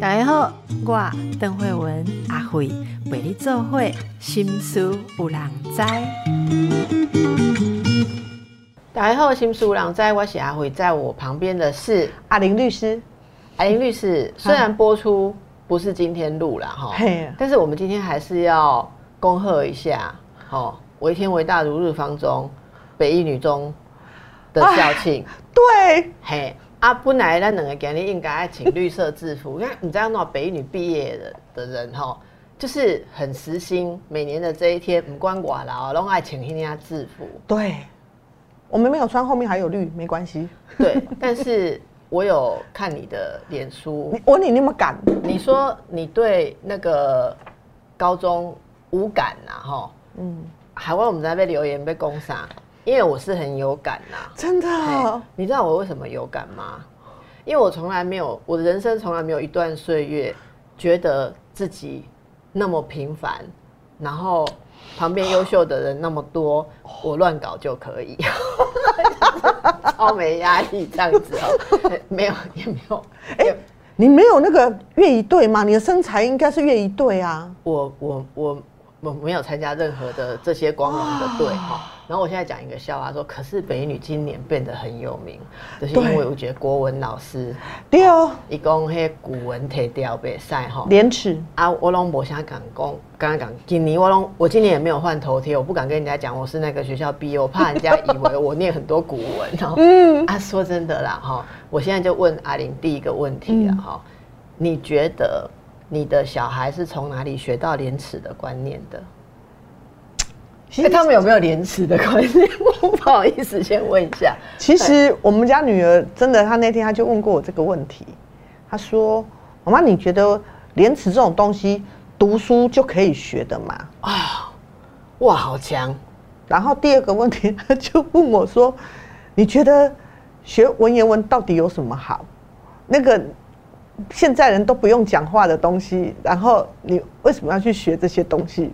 大家好，我邓慧文阿慧陪你做会心思有人知。大家好，心思有人知，我是阿慧，在我旁边的是阿林律师。阿林律师，虽然播出不是今天录了哈，但是我们今天还是要恭贺一下，哦，为天为大，如日方中，北一女中的校庆。对，嘿。啊，本来咱两个今日应该爱请绿色制服，因为你知道那北女毕业的的人哈，就是很实心，每年的这一天，不管我啦，拢爱请人家制服。对，我们没有穿，后面还有绿，没关系。对，但是我有看你的脸书，我你那么敢？你说你对那个高中无感呐？哈，嗯，海外我们在被留言被攻杀。因为我是很有感呐，真的。你知道我为什么有感吗？因为我从来没有，我的人生从来没有一段岁月觉得自己那么平凡，然后旁边优秀的人那么多，我乱搞就可以，超没压力这样子哦。没有也没有，哎，你没有那个乐一队吗？你的身材应该是乐一队啊。我我我。我没有参加任何的这些光荣的队哈，然后我现在讲一个笑话，说可是北女今年变得很有名，就是因为我觉得国文老师对哦，一共迄古文提掉比赛哈，廉耻。啊，我拢无啥敢讲，刚刚讲今年我拢我今年也没有换头贴，我不敢跟人家讲我是那个学校毕业，我怕人家以为我念很多古文哦。嗯。啊，说真的啦哈，我现在就问阿玲第一个问题了哈，你觉得？你的小孩是从哪里学到廉耻的观念的？其实，他们有没有廉耻的观念？不好意思，先问一下。其实我们家女儿真的，她那天她就问过我这个问题。她说：“妈妈，你觉得廉耻这种东西，读书就可以学的吗？”啊，哇，好强！然后第二个问题，她就问我说：“你觉得学文言文到底有什么好？”那个。现在人都不用讲话的东西，然后你为什么要去学这些东西？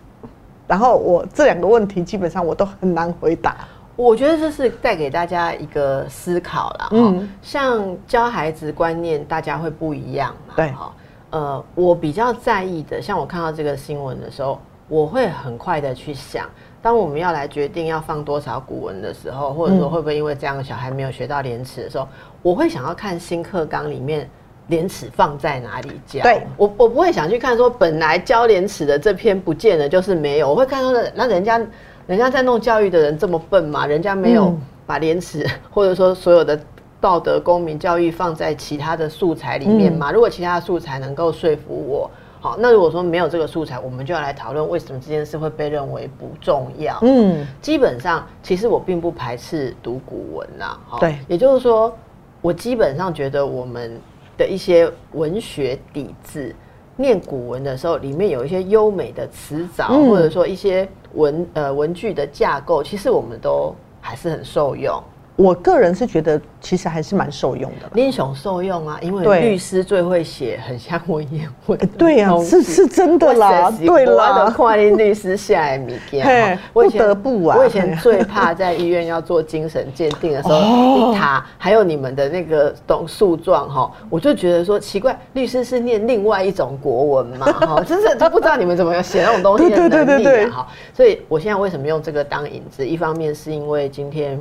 然后我这两个问题基本上我都很难回答。我觉得这是带给大家一个思考了。嗯，像教孩子观念，大家会不一样嘛。对哈，呃，我比较在意的，像我看到这个新闻的时候，我会很快的去想，当我们要来决定要放多少古文的时候，或者说会不会因为这样小孩没有学到廉耻的时候，我会想要看新课纲里面。廉耻放在哪里教？对我，我不会想去看说本来教廉耻的这篇不见了就是没有，我会看说那人家人家在弄教育的人这么笨吗？人家没有把廉耻 或者说所有的道德公民教育放在其他的素材里面吗？如果其他的素材能够说服我，好，那如果说没有这个素材，我们就要来讨论为什么这件事会被认为不重要。嗯，基本上其实我并不排斥读古文呐，对，也就是说我基本上觉得我们。的一些文学底子，念古文的时候，里面有一些优美的词藻，或者说一些文呃文句的架构，其实我们都还是很受用。我个人是觉得，其实还是蛮受用的。英雄受用啊，因为律师最会写，很像文言文。对呀，是是真的啦。对啦，跨林律师下来米件，不得不啊。我以前最怕在医院要做精神鉴定的时候，一塔还有你们的那个懂诉状哈，我就觉得说奇怪，律师是念另外一种国文嘛 哈，真是都不知道你们怎么写那种东西的能力啊哈。所以我现在为什么用这个当引子？一方面是因为今天。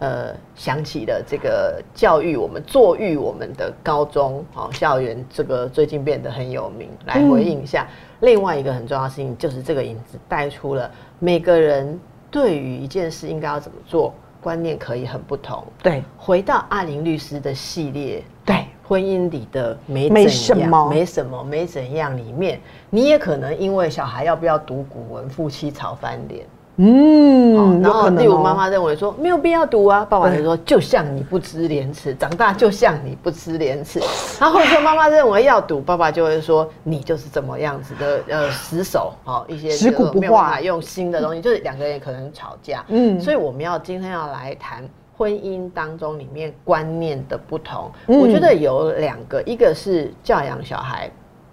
呃，想起了这个教育我们、作育我们的高中哦校园，这个最近变得很有名。来回应一下，另外一个很重要的事情，就是这个影子带出了每个人对于一件事应该要怎么做，观念可以很不同。对，回到阿林律师的系列，对婚姻里的没没什么、没什么、没怎样里面，你也可能因为小孩要不要读古文，夫妻吵翻脸。嗯，然后例如妈妈认为说没有必要读啊，爸爸就说就像你不知廉耻，长大就像你不知廉耻。然后说妈妈认为要读，爸爸就会说你就是怎么样子的呃死守，好一些死骨不化，用新的东西，就是两个人可能吵架。嗯，所以我们要今天要来谈婚姻当中里面观念的不同。我觉得有两个，一个是教养小孩。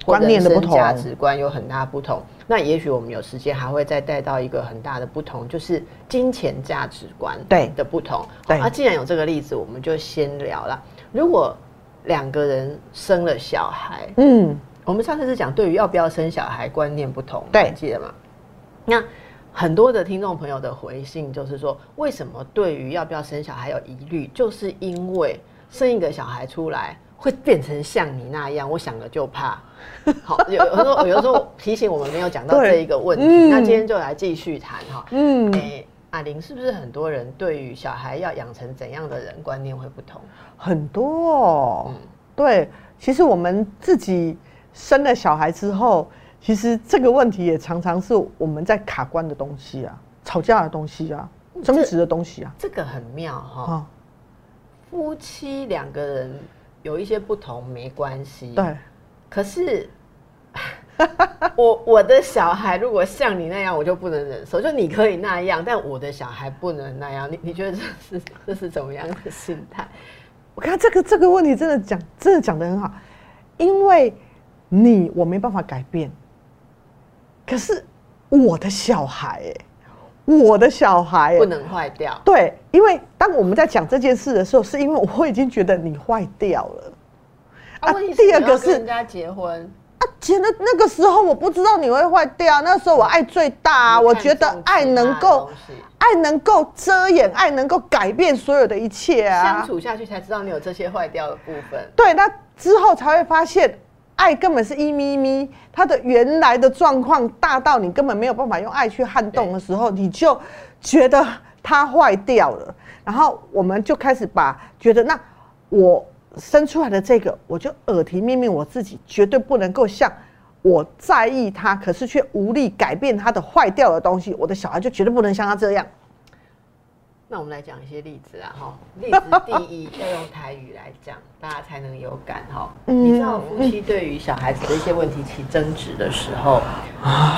观念的不同，价值观有很大不同。那也许我们有时间还会再带到一个很大的不同，就是金钱价值观对的不同。对，啊，既然有这个例子，我们就先聊了。如果两个人生了小孩，嗯，我们上次是讲对于要不要生小孩观念不同，对记得吗？那很多的听众朋友的回信就是说，为什么对于要不要生小孩有疑虑，就是因为生一个小孩出来会变成像你那样，我想了就怕。好，有有时候有的时候提醒我们没有讲到对这一个问题，嗯那今天就来继续谈哈。嗯诶、阿玲是不是很多人对于小孩要养成怎样的人观念会不同？很多、哦。嗯对，其实我们自己生了小孩之后，其实这个问题也常常是我们在卡关的东西啊，吵架的东西啊，争执的东西啊。这个很妙哈。啊，夫妻两个人有一些不同没关系，对，可是 我我的小孩如果像你那样，我就不能忍受。就你可以那样，但我的小孩不能那样。你你觉得这是 这是怎么样的心态？我看这个这个问题真的讲真的讲的很好，因为你我没办法改变，可是我的小孩、哎，我的小孩、哎不能坏掉。对，因为当我们在讲这件事的时候，是因为我已经觉得你坏掉了。啊，第二个是人家结婚，啊，前的那个时候我不知道你会坏掉，那时候我爱最大、啊，我觉得爱能他够爱能够遮掩，爱能够改变所有的一切啊。相处下去才知道你有这些坏掉的部分。对，那之后才会发现，爱根本是一咪咪，它的原来的状况大到你根本没有办法用爱去撼动的时候，你就觉得它坏掉了。然后我们就开始把觉得，那我生出来的这个，我就耳提面命我自己，绝对不能够像我在意他，可是却无力改变他的坏掉的东西。我的小孩就绝对不能像他这样。那我们来讲一些例子啊，哈。例子第一，要用台语来讲，大家才能有感哈。嗯你知道夫妻对于小孩子的一些问题起争执的时候，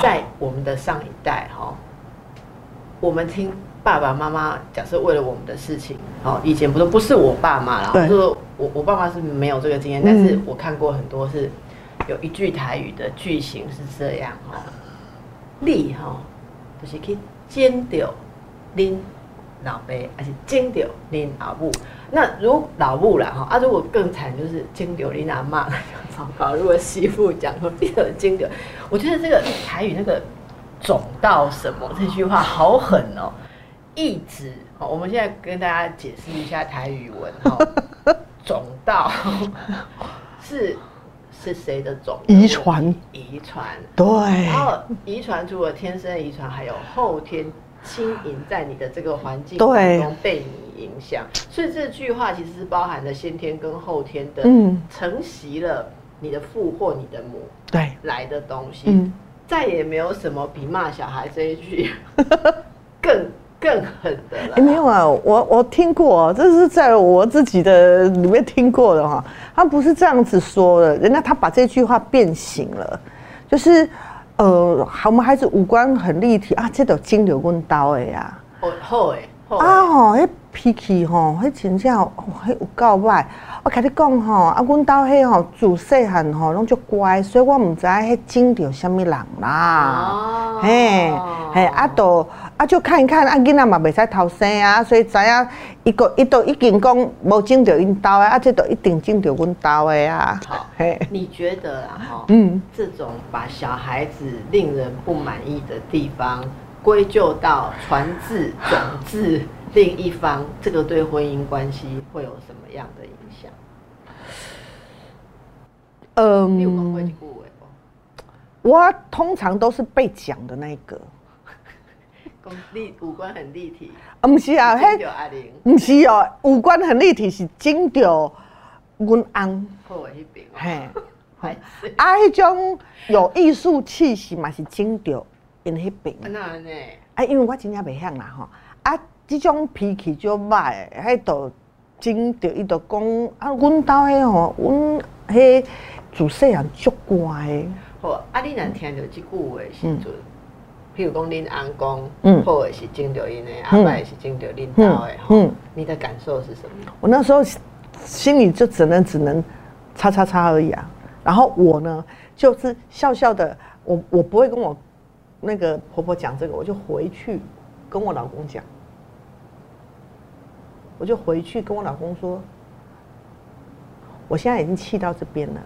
在我们的上一代哈，我们听爸爸妈妈假设为了我们的事情，哦，以前不是不是我爸妈啦，对就是我我爸妈是没有这个经验，但是我看过很多是有一句台语的句型是这样哈，你哈就是去捡掉恁老爸，还是捡掉恁老母。那如老母啦哈，啊，如果更惨就是捡掉恁阿妈，那 就糟糕。如果媳妇讲说你有捡掉，我觉得这个台语那个种到什么这句话好狠哦，一直哦，我们现在跟大家解释一下台语文哈，种到 是是谁的种？遗传，遗传。对然后遗传除了天生遗传，还有后天经营在你的这个环境中被你影响，所以这句话其实是包含了先天跟后天的，嗯。承袭了你的父或你的母对，来的东西，嗯。再也没有什么比骂小孩这一句 更更狠的了。哎、没有啊，我我听过，这是在我自己的里面听过的哈。他不是这样子说的，人家他把这句话变形了，就是呃，我们孩子五官很立体啊，这都金流棍刀的呀。哦好，好诶啊吼，迄脾气吼，迄真正，哦迄有够歹。我甲你讲吼，啊，阮兜迄吼自细汉吼拢足乖，所以我毋知迄整着啥物人啦哦。嘿，嘿，啊，都啊，就看一看，啊，囡仔嘛袂使偷生啊，所以知影伊个伊都已经讲无整着因兜的，啊，这都一定整着阮兜的啊。好嘿，你觉得啊吼？嗯，这种把小孩子令人不满意的地方归咎到传至、转至另一方，这个对婚姻关系会有什么样的影响？你有讲过一嗯，句话不？我通常都是被讲的那一个，立五官很立体，啊，毋是啊，迄见到阿玲。毋是哦，五官很立体是整着阮翁，好的那边哦，嘿，啊，迄种有艺术气息嘛是整着因迄边，那呢？啊，因为我真正袂晓啦吼，啊，即种脾气就歹的，迄都整着伊就讲啊，阮兜迄吼，阮迄自细汉足乖。的，好，啊，你若听到这句话的时阵，譬如讲恁翁公，嗯。好的是见到因的，阿嗯歹是见到恁兜的，吼嗯，你的感受是什么？我那时候心里就只能只能叉叉叉而已啊。然后我呢，就是笑笑的，我我不会跟我那个婆婆讲这个，我就回去跟我老公讲，我就回去跟我老公说，我现在已经气到这边了，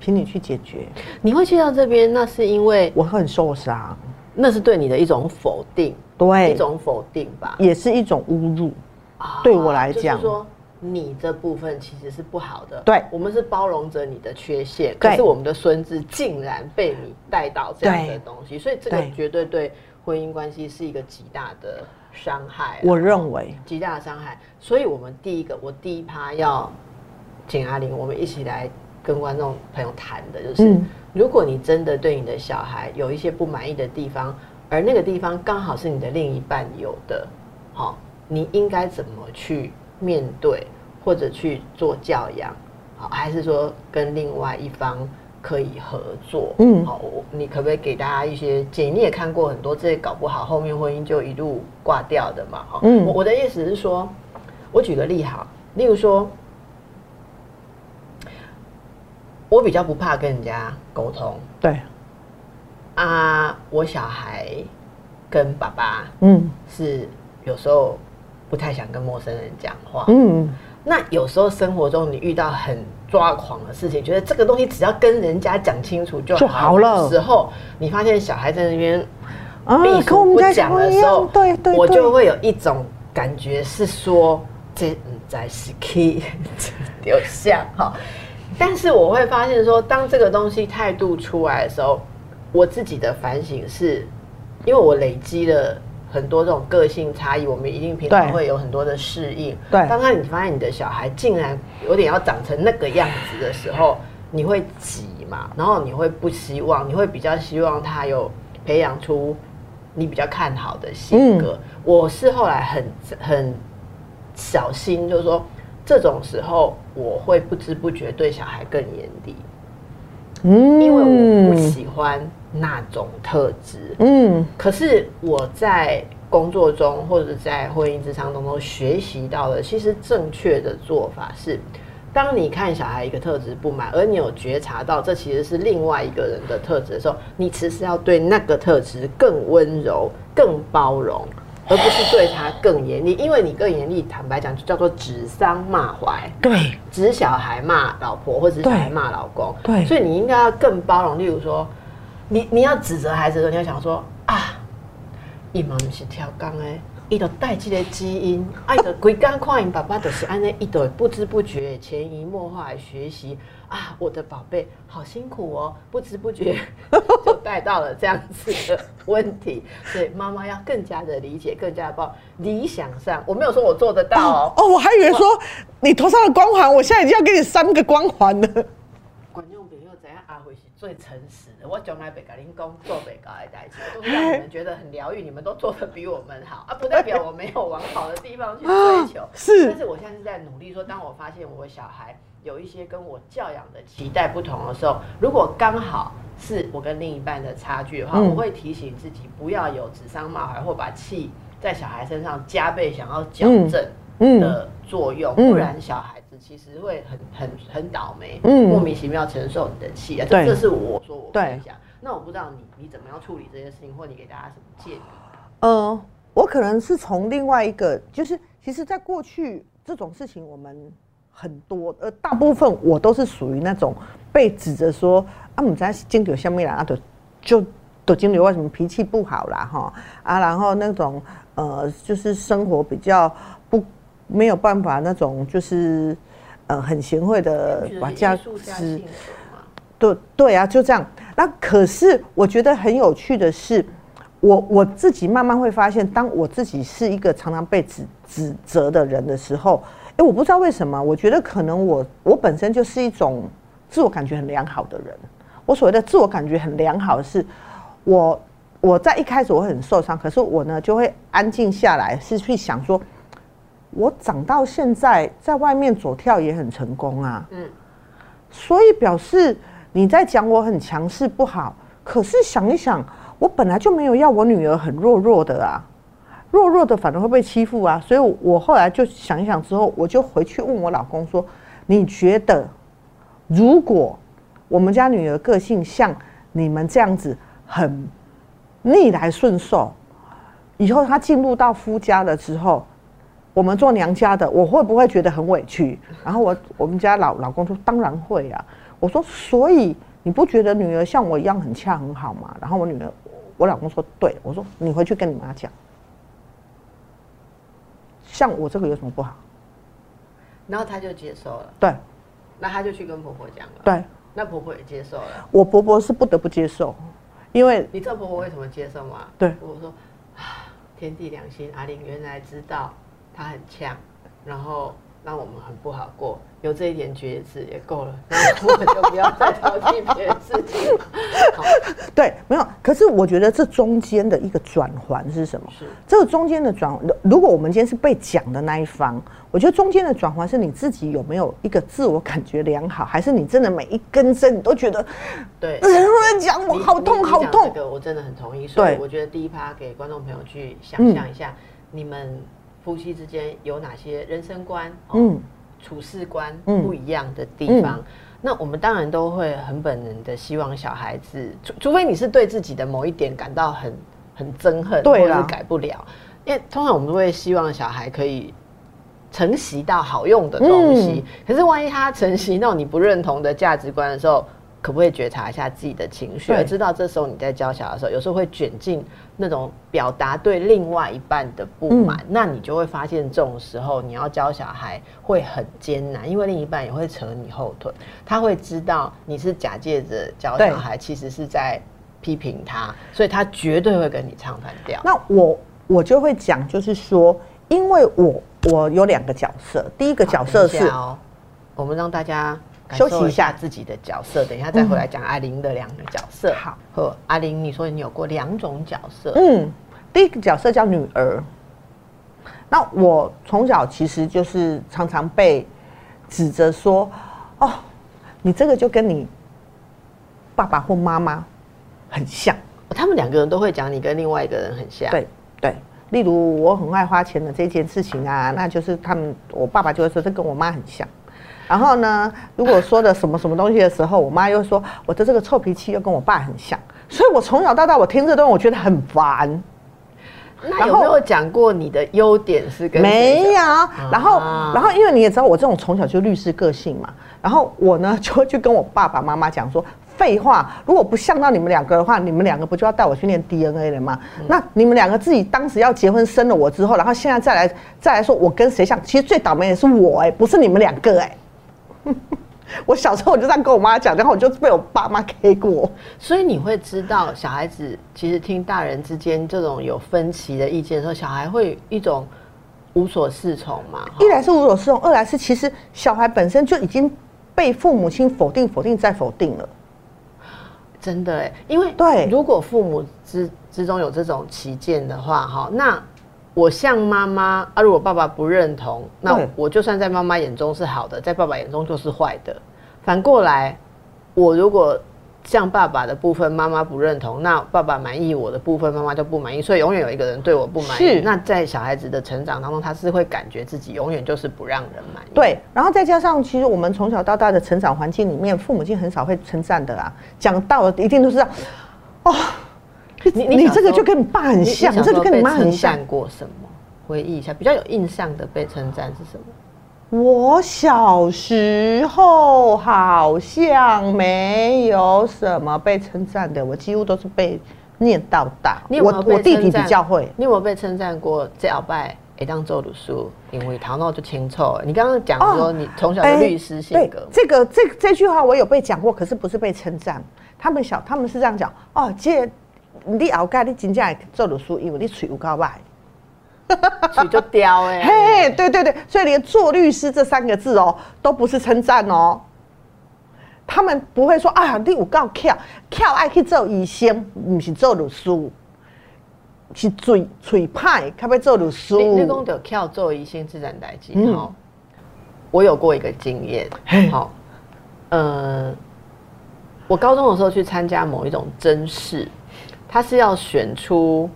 请你去解决。你会气到这边，那是因为我很受伤，那是对你的一种否定，对，一种否定吧，也是一种侮辱。对我来讲，说你这部分其实是不好的。对，我们是包容着你的缺陷，可是我们的孙子竟然被你带到这样的东西，所以这个绝对对婚姻关系是一个极大的伤害。我认为极大的伤害，所以我们第一个，我第一趴要请阿玲，我们一起来跟观众朋友谈的就是，如果你真的对你的小孩有一些不满意的地方，而那个地方刚好是你的另一半有的，好。你应该怎么去面对，或者去做教养，好，还是说跟另外一方可以合作？嗯，好，你可不可以给大家一些建议？你也看过很多这些搞不好，后面婚姻就一路挂掉的嘛？哈，嗯，我的意思是说，我举个例哈，例如说，我比较不怕跟人家沟通，对，啊，我小孩跟爸爸，嗯，是有时候。不太想跟陌生人讲话。嗯，那有时候生活中你遇到很抓狂的事情，觉得这个东西只要跟人家讲清楚就好了。时候，你发现小孩在那边避暑不讲的时候，对对，我就会有一种感觉是说，这在是 key 有像哈。但是我会发现说，当这个东西态度出来的时候，我自己的反省是，因为我累积了。很多这种个性差异，我们一定平常会有很多的适应。对，刚刚你发现你的小孩竟然有点要长成那个样子的时候，你会急嘛？然后你会不希望，你会比较希望他有培养出你比较看好的性格。我是后来很很小心，就是说这种时候我会不知不觉对小孩更严厉，嗯，因为我不喜欢。那种特质，嗯，可是我在工作中或者在婚姻职场当中学习到的，其实正确的做法是，当你看小孩一个特质不满，而你有觉察到这其实是另外一个人的特质的时候，你其实要对那个特质更温柔、更包容，而不是对他更严厉。因为你更严厉，坦白讲就叫做指桑骂槐，对，指小孩骂老婆，或者小孩骂老公，对，所以你应该要更包容。例如说。你你要指责孩子的时候，你要想说啊，伊嘛不是跳钢诶，伊都带这个基因，爱的规刚看因爸爸都是安尼，伊都不知不觉潜移默化来学习啊，我的宝贝好辛苦哦，不知不觉 就带到了这样子的问题，所以妈妈要更加的理解，更加的抱理想上，我没有说我做得到哦，哦，我还以为说你头上的光环，我现在已经要给你三个光环了。最诚实的，我从来不跟您讲做北高的代志，都是让你们觉得很疗愈，你们都做的比我们好。啊，不代表我没有往好的地方去追求。是，但是我现在是在努力说，当我发现我小孩有一些跟我教养的期待不同的时候，如果刚好是我跟另一半的差距的话，我会提醒自己不要有指桑骂槐或把气在小孩身上加倍想要矫正的作用，不然小孩。其实会很很很倒霉，嗯，莫名其妙承受你的气啊，这这是我说我分享。那我不知道你你怎么样处理这件事情，或你给大家什么建议？呃，我可能是从另外一个，就是其实在过去这种事情我们很多，呃，大部分我都是属于那种被指着说啊，我们在金牛下面啦，啊，都就都金牛为什么脾气不好啦，哈啊，然后那种呃，就是生活比较不。没有办法，那种就是，呃，很贤惠的把家吃，对对啊，就这样。那可是我觉得很有趣的是，我我自己慢慢会发现，当我自己是一个常常被指指责的人的时候，哎，我不知道为什么，我觉得可能我我本身就是一种自我感觉很良好的人。我所谓的自我感觉很良好，是我我在一开始我很受伤，可是我呢就会安静下来，是去想说。我长到现在，在外面左跳也很成功啊。嗯，所以表示你在讲我很强势不好，可是想一想，我本来就没有要我女儿很弱弱的啊，弱弱的反而会被欺负啊。所以我后来就想一想之后，我就回去问我老公说：“你觉得，如果我们家女儿个性像你们这样子，很逆来顺受，以后她进入到夫家了之后？”我们做娘家的，我会不会觉得很委屈？然后我我们家老老公说当然会啊。我说所以你不觉得女儿像我一样很恰很好吗？然后我女儿，我老公说对，我说你回去跟你妈讲，像我这个有什么不好？然后他就接受了，对那他就去跟婆婆讲了，对，那婆婆也接受了。我婆婆是不得不接受，因为你知道婆婆为什么接受吗？对婆婆说啊，天地良心，阿玲原来知道她很呛，然后让我们很不好过，有这一点觉知也够了，然后我们就不要再挑剔别人事情 对，没有。可是我觉得这中间的一个转环是什么？是这个中间的转，如果我们今天是被讲的那一方，我觉得中间的转环是你自己有没有一个自我感觉良好，还是你真的每一根针你都觉得对。人会讲我好痛好痛这？个我真的很同意，所以对我觉得第一趴给观众朋友去想象一下，你们夫妻之间有哪些人生观、哦、嗯处事观嗯不一样的地方。那我们当然都会很本能的希望小孩子，除除非你是对自己的某一点感到很很憎恨，或者是改不了，因为通常我们都会希望小孩可以。承袭到好用的东西，可是万一他承袭到你不认同的价值观的时候，可不可以觉察一下自己的情绪，对。而知道这时候你在教小孩的时候，有时候会卷进那种表达对另外一半的不满，那你就会发现这种时候你要教小孩会很艰难，因为另一半也会扯你后腿，他会知道你是假借着教小孩，其实是在批评他，所以他绝对会跟你唱反调。那我我就会讲，就是说，因为我我有两个角色，第一个角色是哦，我们让大家感休息一下下自己的角色，等一下再回来讲阿玲的两个角色。好，和，阿玲，你说你有过两种角色，嗯，第一个角色叫女儿。那我从小其实就是常常被指责说，哦，你这个就跟你爸爸或妈妈很像。他们两个人都会讲你跟另外一个人很像。对对，例如我很爱花钱的这件事情啊，那就是他们我爸爸就会说这跟我妈很像。然后呢，如果说的什么什么东西的时候，我妈又说我的这个臭脾气又跟我爸很像，所以我从小到大我听这段我觉得很烦。那有没有讲过你的优点是跟谁没像有，然后啊然后因为你也知道我这种从小就律师个性嘛，然后我呢就会去跟我爸爸妈妈讲说。废话，如果不像到你们两个的话，你们两个不就要带我去念 DNA 了吗？那你们两个自己当时要结婚生了我之后，然后现在再来再来说我跟谁像，其实最倒霉的是我哎、不是你们两个哎、我小时候我就这样跟我妈讲，然后我就被我爸妈 K 过。所以你会知道，小孩子其实听大人之间这种有分歧的意见的时候，小孩会一种无所适从嘛。一来是无所适从，二来是其实小孩本身就已经被父母亲否定、否定再否定了。真的哎，因为对如果父母之之中有这种歧见的话，哈，那我像妈妈啊，如果爸爸不认同，那我就算在妈妈眼中是好的，在爸爸眼中就是坏的。反过来，我如果像爸爸的部分，妈妈不认同，那爸爸满意我的部分，妈妈就不满意，所以永远有一个人对我不满意是。那在小孩子的成长当中，他是会感觉自己永远就是不让人满意。对，然后再加上，其实我们从小到大的成长环境里面，父母亲很少会称赞的啊，讲到的一定都是这样，哦，你你这个就跟你爸很像，这就跟你妈很像称。赞过什么？回忆一下，比较有印象的被称赞是什么？我小时候好像没有什么被称赞的，我几乎都是被念到大。你有有我我弟弟比较会，你有没有被称赞过？这鳌拜会当做律师，因为头脑就清楚。你刚刚讲说你从小就律师性格，这个这这句话我有被讲过，可是不是被称赞。他们小他们是这样讲哦，这你后盖你真正会做律师，因为你嘴有够歹。嘴就刁哎、嘿，对对对，所以连做律师这三个字哦，都不是称赞哦。他们不会说啊，你有够巧，巧爱去做医生，不是做律师，是嘴嘴歹，才要做律师。你你讲的跳做医生自然代际嗯，我有过一个经验嘿，好，呃，我高中的时候去参加某一种甄试，他是要选出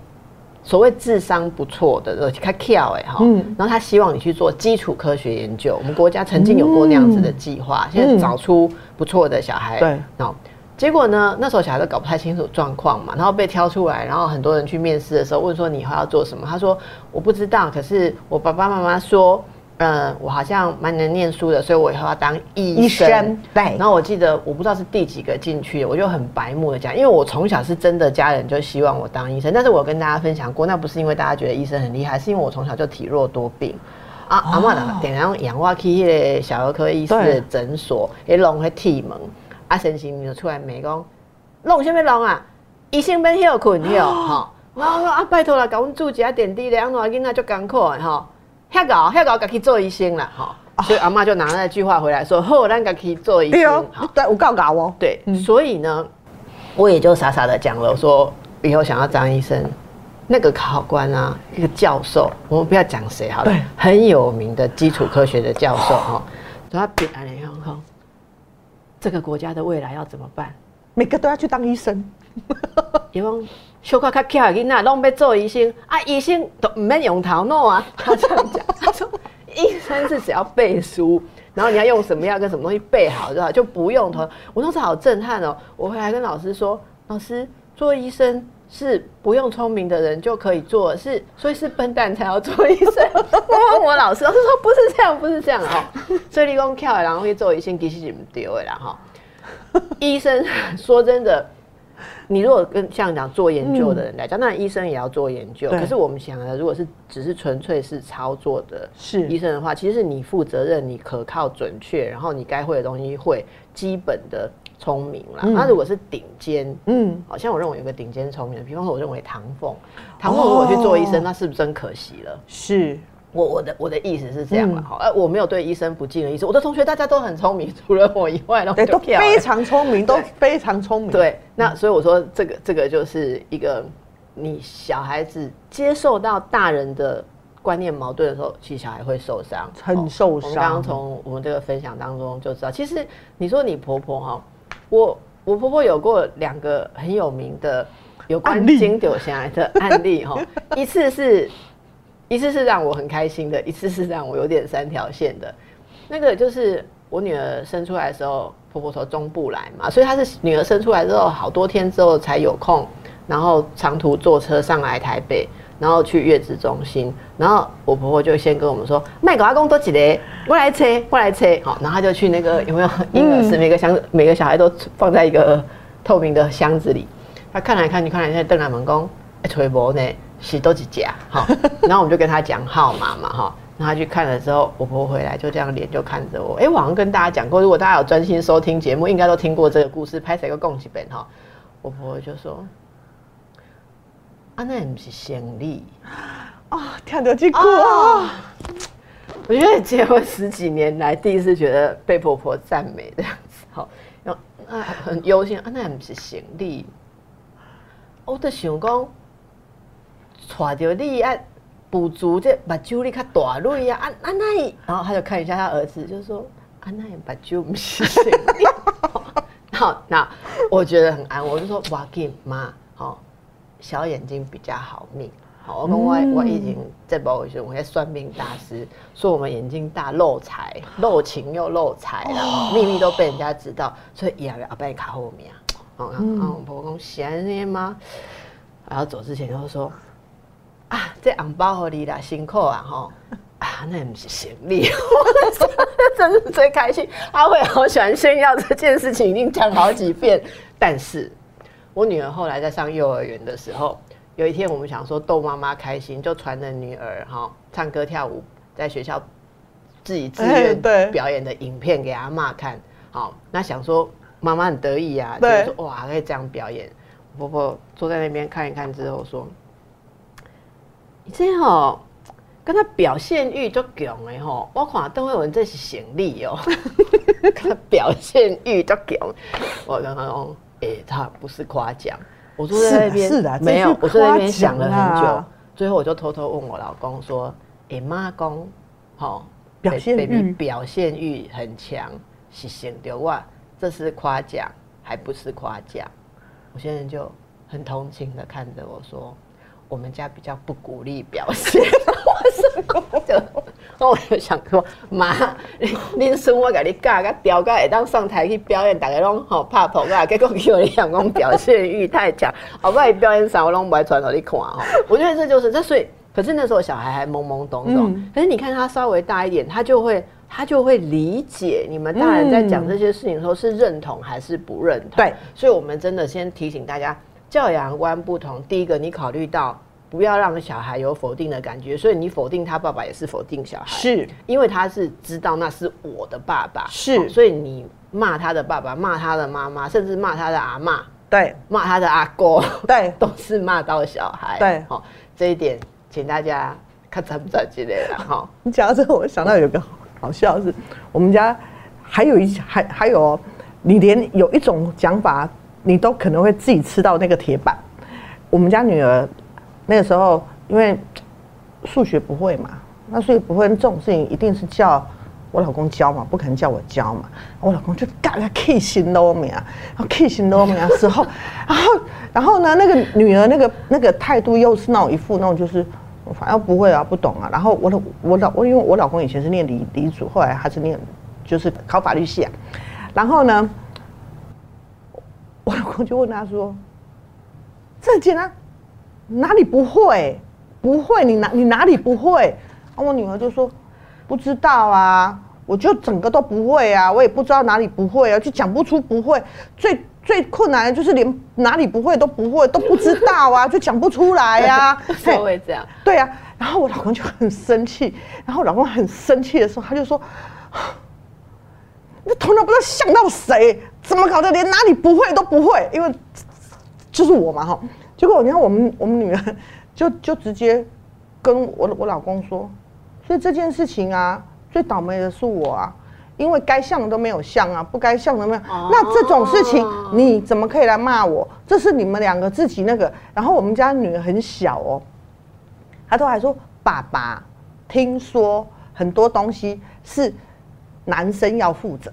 所谓智商不错的，呃，他跳哎哈，嗯然后他希望你去做基础科学研究。我们国家曾经有过那样子的计划，现在找出不错的小孩，对，然后，结果呢，那时候小孩都搞不太清楚状况嘛，然后被挑出来，然后很多人去面试的时候问说你以后要做什么？他说我不知道，可是我爸爸妈妈说。嗯，我好像蛮能念书的，所以我以后要当医生。对。然后我记得我不知道是第几个进去，我就很白目的讲，因为我从小是真的家人就希望我当医生，但是我跟大家分享过，那不是因为大家觉得医生很厉害，是因为我从小就体弱多病。啊，阿妈的，点样养我去迄个小儿科医师的诊所，一弄去剃门，啊，神奇你就出来没讲，弄什么弄啊？医生免休困休，哈。然后说啊，拜托了，给我们住几下点滴，两两囡仔就艰苦的哈。遐搞遐搞，家去做医生啦，哈，所以阿妈就拿那句话回来说：“好，咱家去做医生。”对，我告搞哦。对，所以呢，我也就傻傻的讲了，说以后想要当医生，那个考官啊，一个教授，我们不要讲谁好了，很有名的基础科学的教授哈，他比安联哈，这个国家的未来要怎么办？每个都要去当医生，因为。小可较巧的囡仔，拢要做医生啊！医生都唔免用头脑啊！他这样讲，他说医生是只要背书，然后你要用什么药跟什么东西背好就好，就不用头。我当时好震撼哦！我回来跟老师说，老师做医生是不用聪明的人就可以做，是所以是笨蛋才要做医生。我问我老师，老师说不是这样，不是这样哦。所以你讲巧然后去做医生，其实是唔对的啦哈。医生说真的。你如果跟像讲做研究的人来讲，那医生也要做研究。可是我们想的，如果是只是纯粹是操作的是医生的话，其实是你负责任、你可靠、准确，然后你该会的东西会，基本的聪明啦。那如果是顶尖，嗯，好像我认为有个顶尖聪明的，比方说我认为唐凤，唐凤如果去做医生，那是不是真可惜了？是。我我的我的意思是这样嘛，好，呃，我没有对医生不敬的意思。我的同学大家都很聪明，除了我以外，都都非常聪明，都非常聪明。对，那所以我说这个这个就是一个你小孩子接受到大人的观念矛盾的时候，其实小孩会受伤，很受伤。我们刚刚从我们这个分享当中就知道，其实你说你婆婆哈，我我婆婆有过两个很有名的有关金丢下来的案例哈，一次是。一次是让我很开心的，一次是让我有点三条线的。那个就是我女儿生出来的时候，婆婆从中部来嘛，所以她是女儿生出来之后好多天之后才有空，然后长途坐车上来台北，然后去月子中心，然后我婆婆就先跟我们说：“卖狗阿公多几嘞，我来车，我来车。”好，然后她就去那个有没有婴儿室，每个箱子每个小孩都放在一个透明的箱子里，她看来看去看来，现在邓来门公吹波呢。是都几家，好，然后我们就跟他讲号码嘛，哈，然后他去看了之后，我婆婆回来就这样脸就看着我，哎，我好像跟大家讲过，如果大家有专心收听节目，应该都听过这个故事，拍谁个共起本哈，我婆婆就说，啊，那不是先例啊，听到这个，我觉得结婚十几年来第一次觉得被婆婆赞美这样子，好，啊很忧心，啊，那不是先例，我的想讲。揣着你啊，补足这目睭你较大蕊啊，啊啊那，然后他就看一下他儿子，就说啊那目睭不是。好，那我觉得很安，我就说哇给妈，好，小眼睛比较好命。好，我跟我我已经在保卫学，我在算命大师说我们眼睛大漏财，漏情又漏财了，秘密都被人家知道，所以也要阿伯卡后面啊。哦，然后我婆婆讲闲吗？然后走之前就说。啊，这红包和你啦，辛苦啊吼！啊，那不是行李，真是最开心。阿慧好喜欢炫耀这件事情，已经讲好几遍。但是，我女儿后来在上幼儿园的时候，有一天我们想说逗妈妈开心，就传了女儿哈唱歌跳舞，在学校自己自愿表演的影片给阿妈看。好，那想说妈妈很得意啊，就说哇可以这样表演。婆婆坐在那边看一看之后说。这吼，跟他表现欲就强的吼，我看邓慧文这是行李哦，他表现欲就强。我刚刚讲，哎，他不是夸奖，我坐在那边，是的，没有，我坐在那边想了很久，最后我就偷偷问我老公说：“哎，妈公，好，表现欲表现欲很强，是行的哇，这是夸奖还不是夸奖？”我现在就很同情的看着我说。我们家比较不鼓励表现，我是就，我就想说，妈，恁孙我甲你教甲调教，会当上台去表演，大家拢好拍捧啊，结果叫你想讲表现欲太强，后摆表演啥我拢不爱传给你看吼。我觉得这就是这，所以可是那时候小孩还懵懵懂懂，可是你看他稍微大一点，他就会他就会理解你们大人在讲这些事情的时候是认同还是不认同。对，所以我们真的先提醒大家。教养观不同，第一个你考虑到不要让小孩有否定的感觉，所以你否定他爸爸也是否定小孩，是。因为他是知道那是我的爸爸，是，所以你骂他的爸爸，骂他的妈妈，甚至骂他的阿妈，对，骂他的阿哥，对，都是骂到小孩，对，好，这一点请大家看在不在之类的哈。你讲到这个，我想到有个好笑是，我们家还有一还还有，你连有一种讲法。你都可能会自己吃到那个铁板。我们家女儿那个时候，因为数学不会嘛，那所以不会这种事情，一定是叫我老公教嘛，不可能叫我教嘛。我老公就嘎个 K 型都没啊，然后 K 型都没啊时候，然后然后呢，那个女儿那个那个态度又是那种一副那种就是反正不会啊，不懂啊。然后我老我老我因为我老公以前是念理理组，后来还是念就是考法律系啊，然后呢。我老公就问他说：“这简单，哪里不会？不会？你哪你哪里不会？”啊，我女儿就说：“不知道啊，我就整个都不会啊，我也不知道哪里不会啊，就讲不出不会。最最困难的就是连哪里不会都不会，都不知道啊，就讲不出来呀。稍微这样，对啊。然后我老公就很生气，然后老公很生气的时候，他就说。”你头脑不知道想到谁，怎么搞的，连哪里不会都不会，因为就是我嘛哈。结果你看我们我们女儿就就直接跟我我老公说，所以这件事情啊，最倒霉的是我啊，因为该像的都没有像啊，不该像的没有。那这种事情你怎么可以来骂我？这是你们两个自己那个。然后我们家女儿很小哦，她都还说爸爸，听说很多东西是。男生要负责，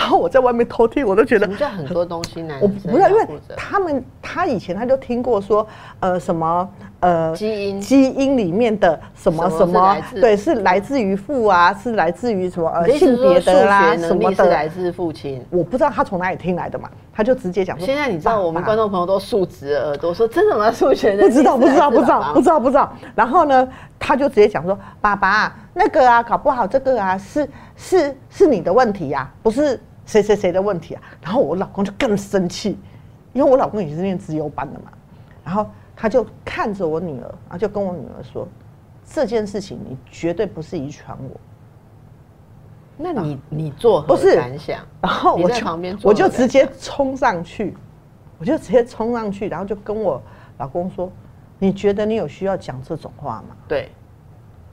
然后我在外面偷听，我都觉得什么叫很多东西男生不是因为？他们他以前他就听过说，呃，什么呃基因基因里面的什么什么，对，是来自于父啊，是来自于什么呃性别的啦什么的，来自父亲。我不知道他从哪里听来的嘛，他就直接讲说。现在你知道我们观众朋友都竖直耳朵说真的吗？数学不知道 不知道不知道不知道不知道。然后呢，他就直接讲说，爸爸那个啊，搞不好这个啊是。是是你的问题呀，不是谁谁谁的问题啊。然后我老公就更生气，因为我老公也是念资优班的嘛。然后他就看着我女儿，然后就跟我女儿说：“这件事情你绝对不是遗传我。”那你你做何感想？然后我就我就直接冲上去，我就直接冲上去，然后就跟我老公说：“你觉得你有需要讲这种话吗？”对，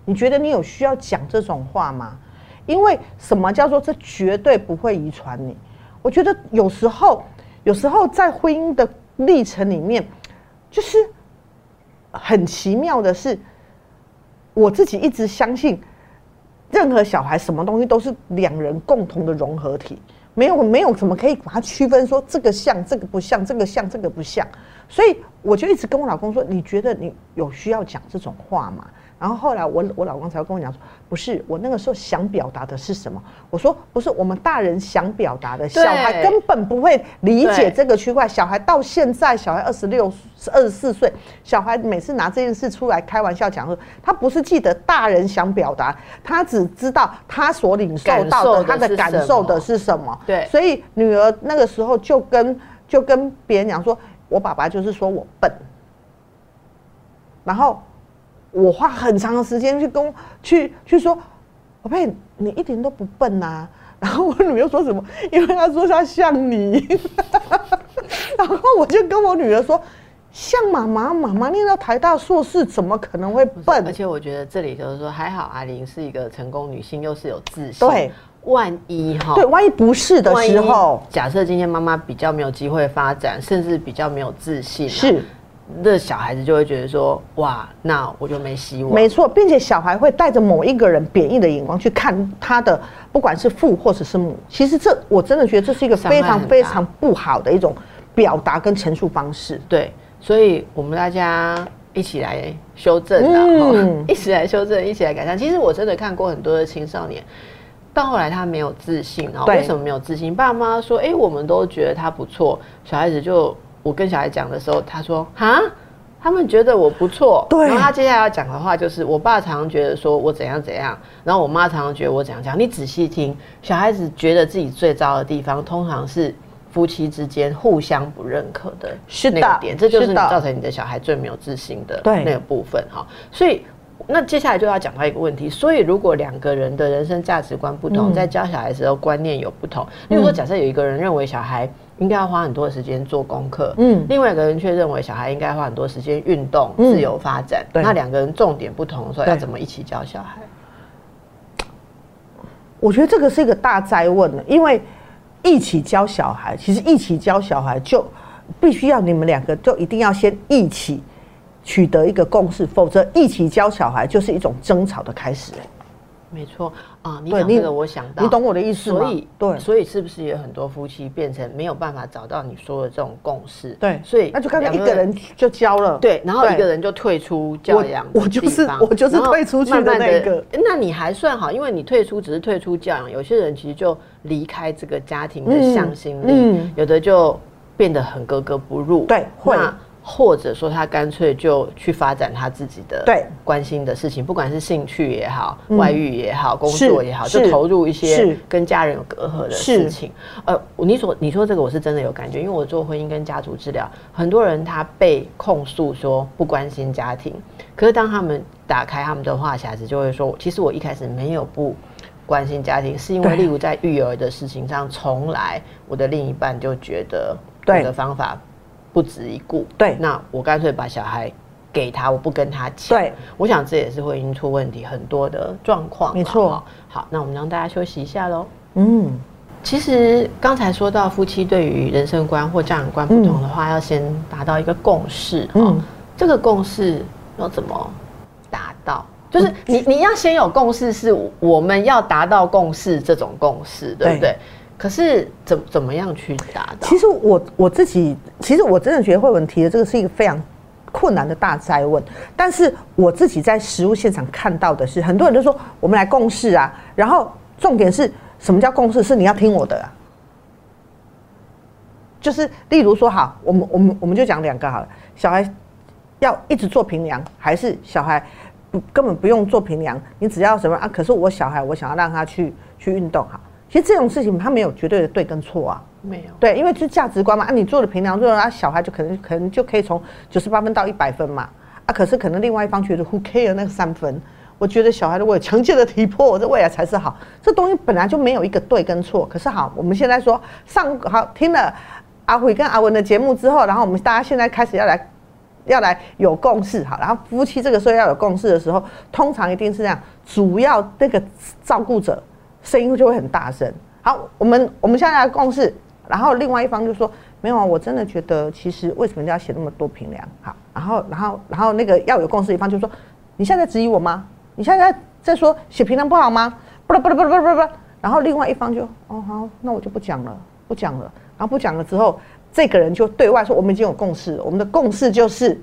你觉得你有需要讲这种话吗？因为什么叫做这绝对不会遗传你？我觉得有时候，有时候在婚姻的历程里面，就是很奇妙的是，我自己一直相信，任何小孩什么东西都是两人共同的融合体，没有没有什么可以把它区分说这个像这个不像，这个像这个不像，所以我就一直跟我老公说，你觉得你有需要讲这种话吗？然后后来我我老公才会跟我讲说，不是我那个时候想表达的是什么？我说不是我们大人想表达的，小孩根本不会理解这个区块。小孩到现在，小孩二十六、二十四岁，小孩每次拿这件事出来开玩笑讲说，他不是记得大人想表达，他只知道他所领受到的，他的感受的是什么。对，所以女儿那个时候就跟就跟别人讲说，我爸爸就是说我笨，然后。我花很长的时间去跟去去说，宝贝，你一点都不笨呐。然后我女儿说什么？因为她说她像你。然后我就跟我女儿说，像妈妈，妈妈念到台大硕士，怎么可能会笨？而且我觉得这里就是说，还好阿玲是一个成功女性，又是有自信。对，万一哈，对，万一不是的时候，假设今天妈妈比较没有机会发展，甚至比较没有自信，是。那小孩子就会觉得说，哇，那我就没希望。没错，并且小孩会带着某一个人贬义的眼光去看他的，不管是父或者是母。其实这我真的觉得这是一个非常非常不好的一种表达跟陈述方式。对，所以我们大家。一起来修正啊，嗯一起来修正，一起来改善。其实我真的看过很多的青少年，到后来他没有自信啊，对为什么没有自信？爸妈说，哎、我们都觉得他不错，小孩子就我跟小孩讲的时候，他说，哈。他们觉得我不错，对。然后他接下来要讲的话就是，我爸常常觉得说我怎样怎样，然后我妈常常觉得我怎样怎样。你仔细听，小孩子觉得自己最糟的地方，通常是夫妻之间互相不认可的是那个点，这就是你造成你的小孩最没有自信的对。那个部分哈。所以，那接下来就要讲到一个问题，所以如果两个人的人生价值观不同，嗯。在教小孩的时候观念有不同，例如说，假设有一个人认为小孩应该要花很多的时间做功课，嗯。另外一个人却认为小孩应该花很多时间运动、嗯。自由发展，对。那两个人重点不同的时候，要怎么一起教小孩？我觉得这个是一个大灾问的，因为一起教小孩，其实一起教小孩就必须要你们两个就一定要先一起取得一个共识，否则一起教小孩就是一种争吵的开始。没错啊，你讲这个我想到，你懂我的意思吗？所以对。所以是不是有很多夫妻变成没有办法找到你说的这种共识？对，所以那就干脆一个人就交了。对，然后一个人就退出教养我我就是我就是退出去的那个。那你还算好，因为你退出只是退出教养，有些人其实就离开这个家庭的嗯向心力，嗯。有的就变得很格格不入。对会。那或者说他干脆就去发展他自己的对。关心的事情，不管是兴趣也好、嗯。外遇也好、工作也好，就投入一些跟家人有隔阂的事情。呃，你所你说这个我是真的有感觉，因为我做婚姻跟家族治疗，很多人他被控诉说不关心家庭，可是当他们打开他们的话匣子，就会说，其实我一开始没有不关心家庭，是因为例如在育儿的事情上，从来我的另一半就觉得对。我的方法不值一顾，对那我干脆把小孩。给他，我不跟他抢。对，我想这也是婚姻出问题很多的状况啦。没错哈好，那我们让大家休息一下喽。嗯，其实刚才说到夫妻对于人生观或教养观不同的话，要先达到一个共识。嗯嗯，这个共识要怎么达到？就是你你要先有共识，是我们要达到共识这种共识，对不对？对可是怎怎么样去达到？其实我我自己，其实我真的觉得慧文提的这个是一个非常困难的大灾问。但是我自己在实物现场看到的是，很多人都说我们来共事啊，然后重点是什么叫共识？是你要听我的啊。就是例如说，好，我们我们我们就讲两个好了，小孩要一直做平量，还是小孩不根本不用做平凉，你只要什么啊？可是我小孩，我想要让他去去运动，哈，其实这种事情它没有绝对的对跟错啊。没有。对，因为是价值观嘛，啊，你做了平量，做了啊，小孩就可能可能就可以从九十八分到一百分嘛，啊，可是可能另外一方觉得 who care 那个三分，我觉得小孩如果有强健的体魄，我这未来才是好。这东西本来就没有一个对跟错，可是好，我们现在说上好听了阿辉跟阿文的节目之后，然后我们大家现在开始要来要来有共识，好，然后夫妻这个时候要有共识的时候，通常一定是这样，主要那个照顾者声音就会很大声。好，我们我们现在来共识，然后另外一方就说没有啊，我真的觉得其实为什么要写那么多平量？好，然后然后然后那个要有共识一方就说你现在在质疑我吗？你现在在说写平量不好吗？不不不了不不不，然后另外一方就哦好，那我就不讲了，不讲了，然后不讲了之后，这个人就对外说我们已经有共识了，我们的共识就是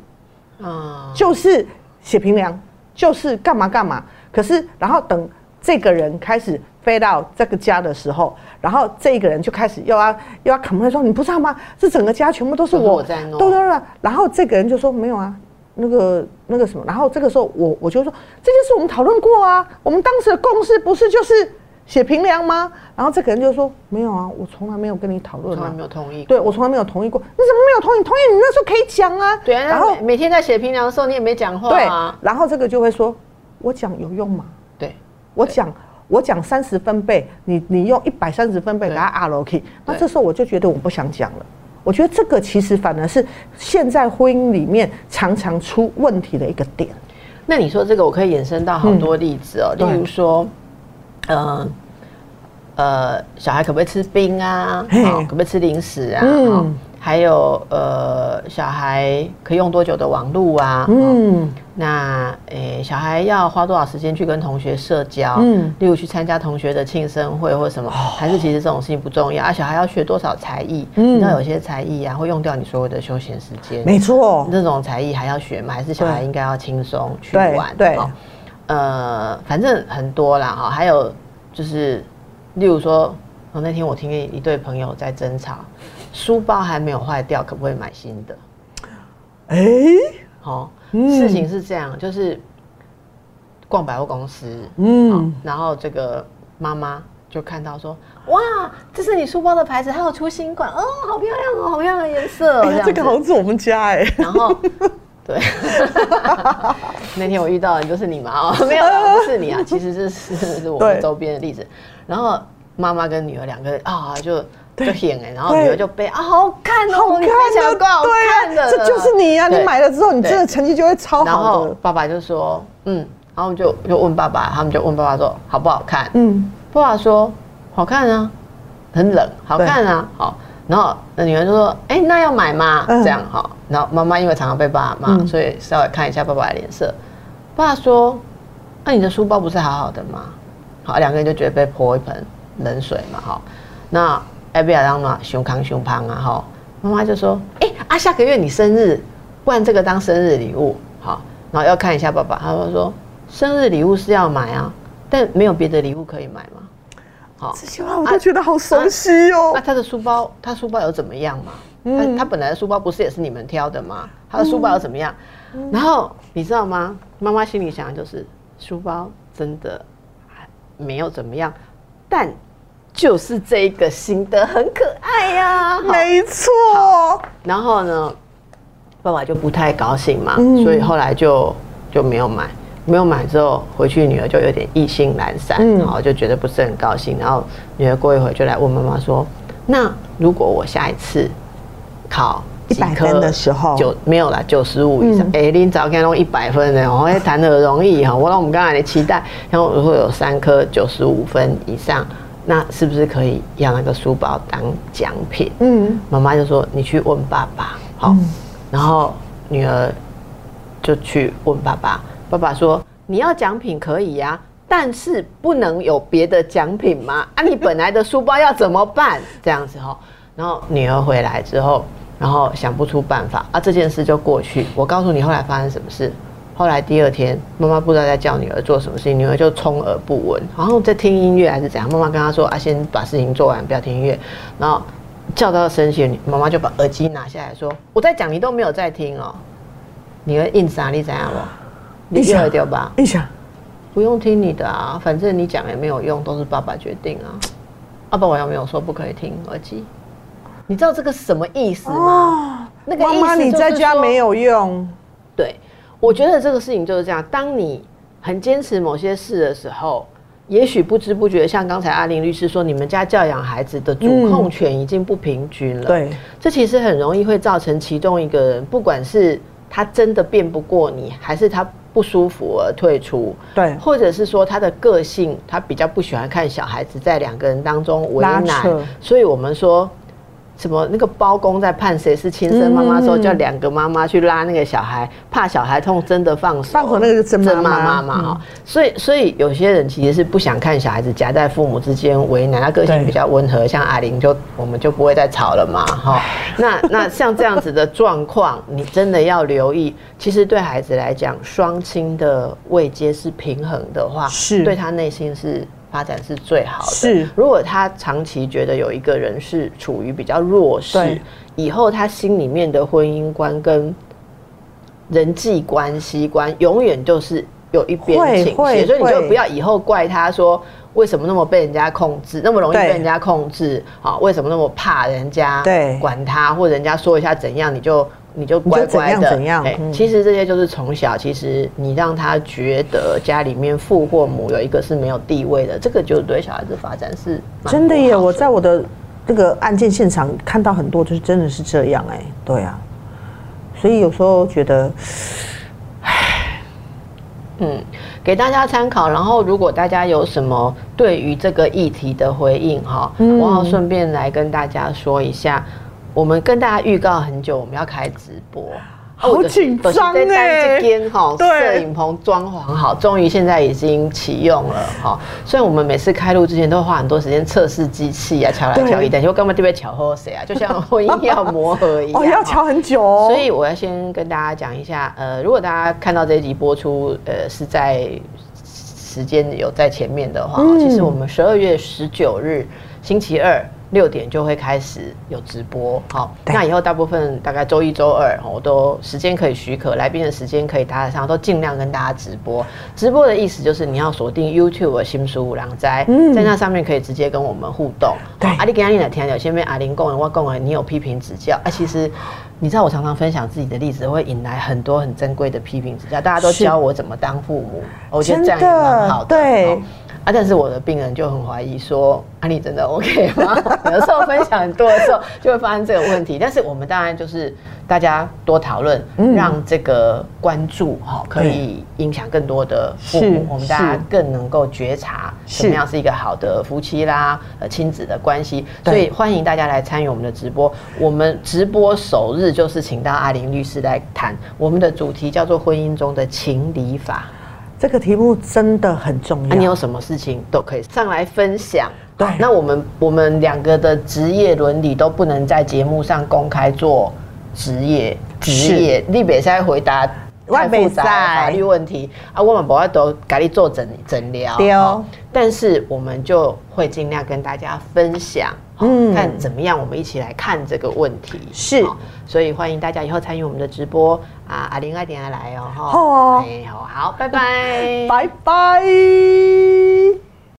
啊，就是写平量，就是干嘛干嘛。可是，然后等这个人开始飞到这个家的时候，然后这个人就开始又要又要 complain 说：“你不知道吗？这整个家全部都是我我在弄都都都。”然后这个人就说：“没有啊，那个那个什么。”然后这个时候我我就说：“这件事我们讨论过啊，我们当时的共识不是就是写评量吗？”然后这个人就说：“没有啊，我从来没有跟你讨论啊从来没。”有同意。对，我从来没有同意过。你怎么没有同意？同意你那时候可以讲啊。对啊，然后每天在写评量的时候，你也没讲话对啊。，然后这个就会说，我讲有用吗？对，我讲我讲三十分贝，你你用一百三十分贝给他 R O K，那这时候我就觉得我不想讲了。我觉得这个其实反而是现在婚姻里面常常出问题的一个点。那你说这个，我可以延伸到好多例子哦，对例如说，呃呃，小孩可不可以吃冰啊？可不可以吃零食啊？嗯好还有呃，小孩可以用多久的网络啊？嗯，那诶，小孩要花多少时间去跟同学社交？嗯，例如去参加同学的庆生会或什么，还是其实这种事情不重要啊？小孩要学多少才艺？嗯，你知道有些才艺啊，会用掉你所有的休闲时间。没错，这种才艺还要学吗？还是小孩应该要轻松去玩？对，呃，反正很多啦哈。还有就是，例如说，我那天我听一对朋友在争吵。书包还没有坏掉，可不可以买新的？哎，好，事情是这样，就是逛百货公司，嗯，然后这个妈妈就看到说，哇，这是你书包的牌子，还有出新款，哦，好漂亮哦，好漂亮的颜色，这个好像是我们家哎，然后 对，那天我遇到的就是你嘛，哦，没有，不是你啊，其实这是是我们周边的例子，然后妈妈跟女儿两个啊就。就演哎，然后女儿就背啊，好看哦，好看的，够好看的，这就是你呀！你买了之后，你真的成绩就会超好的。爸爸就说，嗯，然后就就问爸爸，他们就问爸爸说，好不好看？嗯，爸爸说好看啊，很冷，好看啊，好。然后那女儿就说，哎，那要买吗？这样哈。然后妈妈因为常常被爸爸骂，所以稍微看一下爸爸的脸色。爸爸说，那你的书包不是好好的吗？好，两个人就觉得被泼一盆冷水嘛，哈。那。哎，不要让嘛，胸康胸胖啊！哈，妈妈就说：“哎啊，下个月你生日，不然这个当生日礼物，好。然后要看一下爸爸，他说说：生日礼物是要买啊，但没有别的礼物可以买吗？好，这些话我都觉得好熟悉哦。那他的书包，他书包有怎么样嘛？他他本来的书包不是也是你们挑的吗？他的书包有怎么样？然后你知道吗？妈妈心里想的就是书包真的没有怎么样，但。就是这个新的很可爱呀，没错。然后呢，爸爸就不太高兴嘛，所以后来就就没有买。没有买之后回去，女儿就有点意兴阑珊，然后就觉得不是很高兴。然后女儿过一会就来问妈妈说：“那如果我下一次考一百分的时候，九没有了九十五以上？哎，你早看弄一百分的，我 谈的容易哈。我让我们刚才的期待，然后如果有三科九十五分以上。”那是不是可以要那个书包当奖品？嗯，妈妈就说你去问爸爸，好，然后女儿就去问爸爸，爸爸说你要奖品可以呀，但是不能有别的奖品吗？啊，你本来的书包要怎么办？这样子哈，然后女儿回来之后，然后想不出办法，啊，这件事就过去。我告诉你后来发生什么事。后来第二天，妈妈不知道在叫女儿做什么事情，女儿就充耳不闻，然后在听音乐还是怎样。妈妈跟她说：“啊，先把事情做完，不要听音乐。”然后叫到生气，妈妈就把耳机拿下来说：“我在讲，你都没有在听哦。”女儿硬啥？你怎样了？你耳掉吧？一下，不用听你的啊，反正你讲也没有用，都是爸爸决定啊。爸爸我有没有说不可以听耳机？你知道这个什么意思吗？那个妈妈你在家没有用，对。我觉得这个事情就是这样。当你很坚持某些事的时候，也许不知不觉，像刚才阿玲律师说，你们家教养孩子的主控权已经不平均了。对，这其实很容易会造成其中一个人，不管是他真的辩不过你，还是他不舒服而退出。对，或者是说他的个性，他比较不喜欢看小孩子在两个人当中为难。所以我们说。什么那个包公在判谁是亲生妈妈时候，叫两个妈妈去拉那个小孩，怕小孩痛，真的放手。放手那个是真妈妈嘛哈。所以所以有些人其实是不想看小孩子夹在父母之间为难，他个性比较温和，像阿玲就我们就不会再吵了嘛 哈。那那像这样子的状况，你真的要留意。其实对孩子来讲，双亲的位阶是平衡的话，是对他内心是。发展是最好的。是，如果他长期觉得有一个人是处于比较弱势，以后他心里面的婚姻观跟人际关系观永远就是有一边倾斜，所以你就不要以后怪他说为什么那么被人家控制，那么容易被人家控制啊？为什么那么怕人家对管他，或人家说一下怎样你就。你就乖乖的，哎，其实这些就是从小，其实你让他觉得家里面父或母有一个是没有地位的，这个就对小孩子发展是真的耶。我在我的这个案件现场看到很多，就是真的是这样哎，对啊。所以有时候觉得，唉，嗯，给大家参考。然后如果大家有什么对于这个议题的回应哈，我要顺便来跟大家说一下。我们跟大家预告很久，我们要开直播。好紧张哎！这边哈，对摄影棚装潢好，终于现在已经启用了哈。虽然我们每次开录之前都会花很多时间测试机器啊，瞧来瞧去，但是我根本就被巧合谁啊？就像婚姻要磨合一样，哦，要瞧很久哦。所以我要先跟大家讲一下，呃，如果大家看到这一集播出，呃，是在时间有在前面的话，其实我们十二月十九日星期二。六点就会开始有直播，好，那以后大部分大概周一、周二，我都时间可以许可，来宾的时间可以搭得上，都尽量跟大家直播。直播的意思就是你要锁定 YouTube 新书五郎斋，在那上面可以直接跟我们互动。对，阿里跟阿丽来听，有些面阿玲共人我共人，你有批评指教啊？其实你知道我常常分享自己的例子，会引来很多很珍贵的批评指教，大家都教我怎么当父母，我觉得这样也蛮好的。对。啊！但是我的病人就很怀疑说：“啊，你真的 OK 吗？” 有的时候分享很多的时候，就会发生这个问题。但是我们当然就是大家多讨论，嗯让这个关注哈可以影响更多的父母，我们大家更能够觉察什么样是一个好的夫妻啦、呃亲子的关系。所以欢迎大家来参与我们的直播。我们直播首日就是请到阿玲律师来谈我们的主题，叫做婚姻中的情理法。这个题目真的很重要。那你有什么事情都可以上来分享。对，那我们我们两个的职业伦理都不能在节目上公开做职业职业。立北在回答太复杂法律问题啊，我们不要都改你做诊诊疗。对哦。但是我们就会尽量跟大家分享，嗯，看怎么样，我们一起来看这个问题。是。所以欢迎大家以后参与我们的直播啊！阿玲爱点来哦，好哦，好，好，拜拜，拜拜。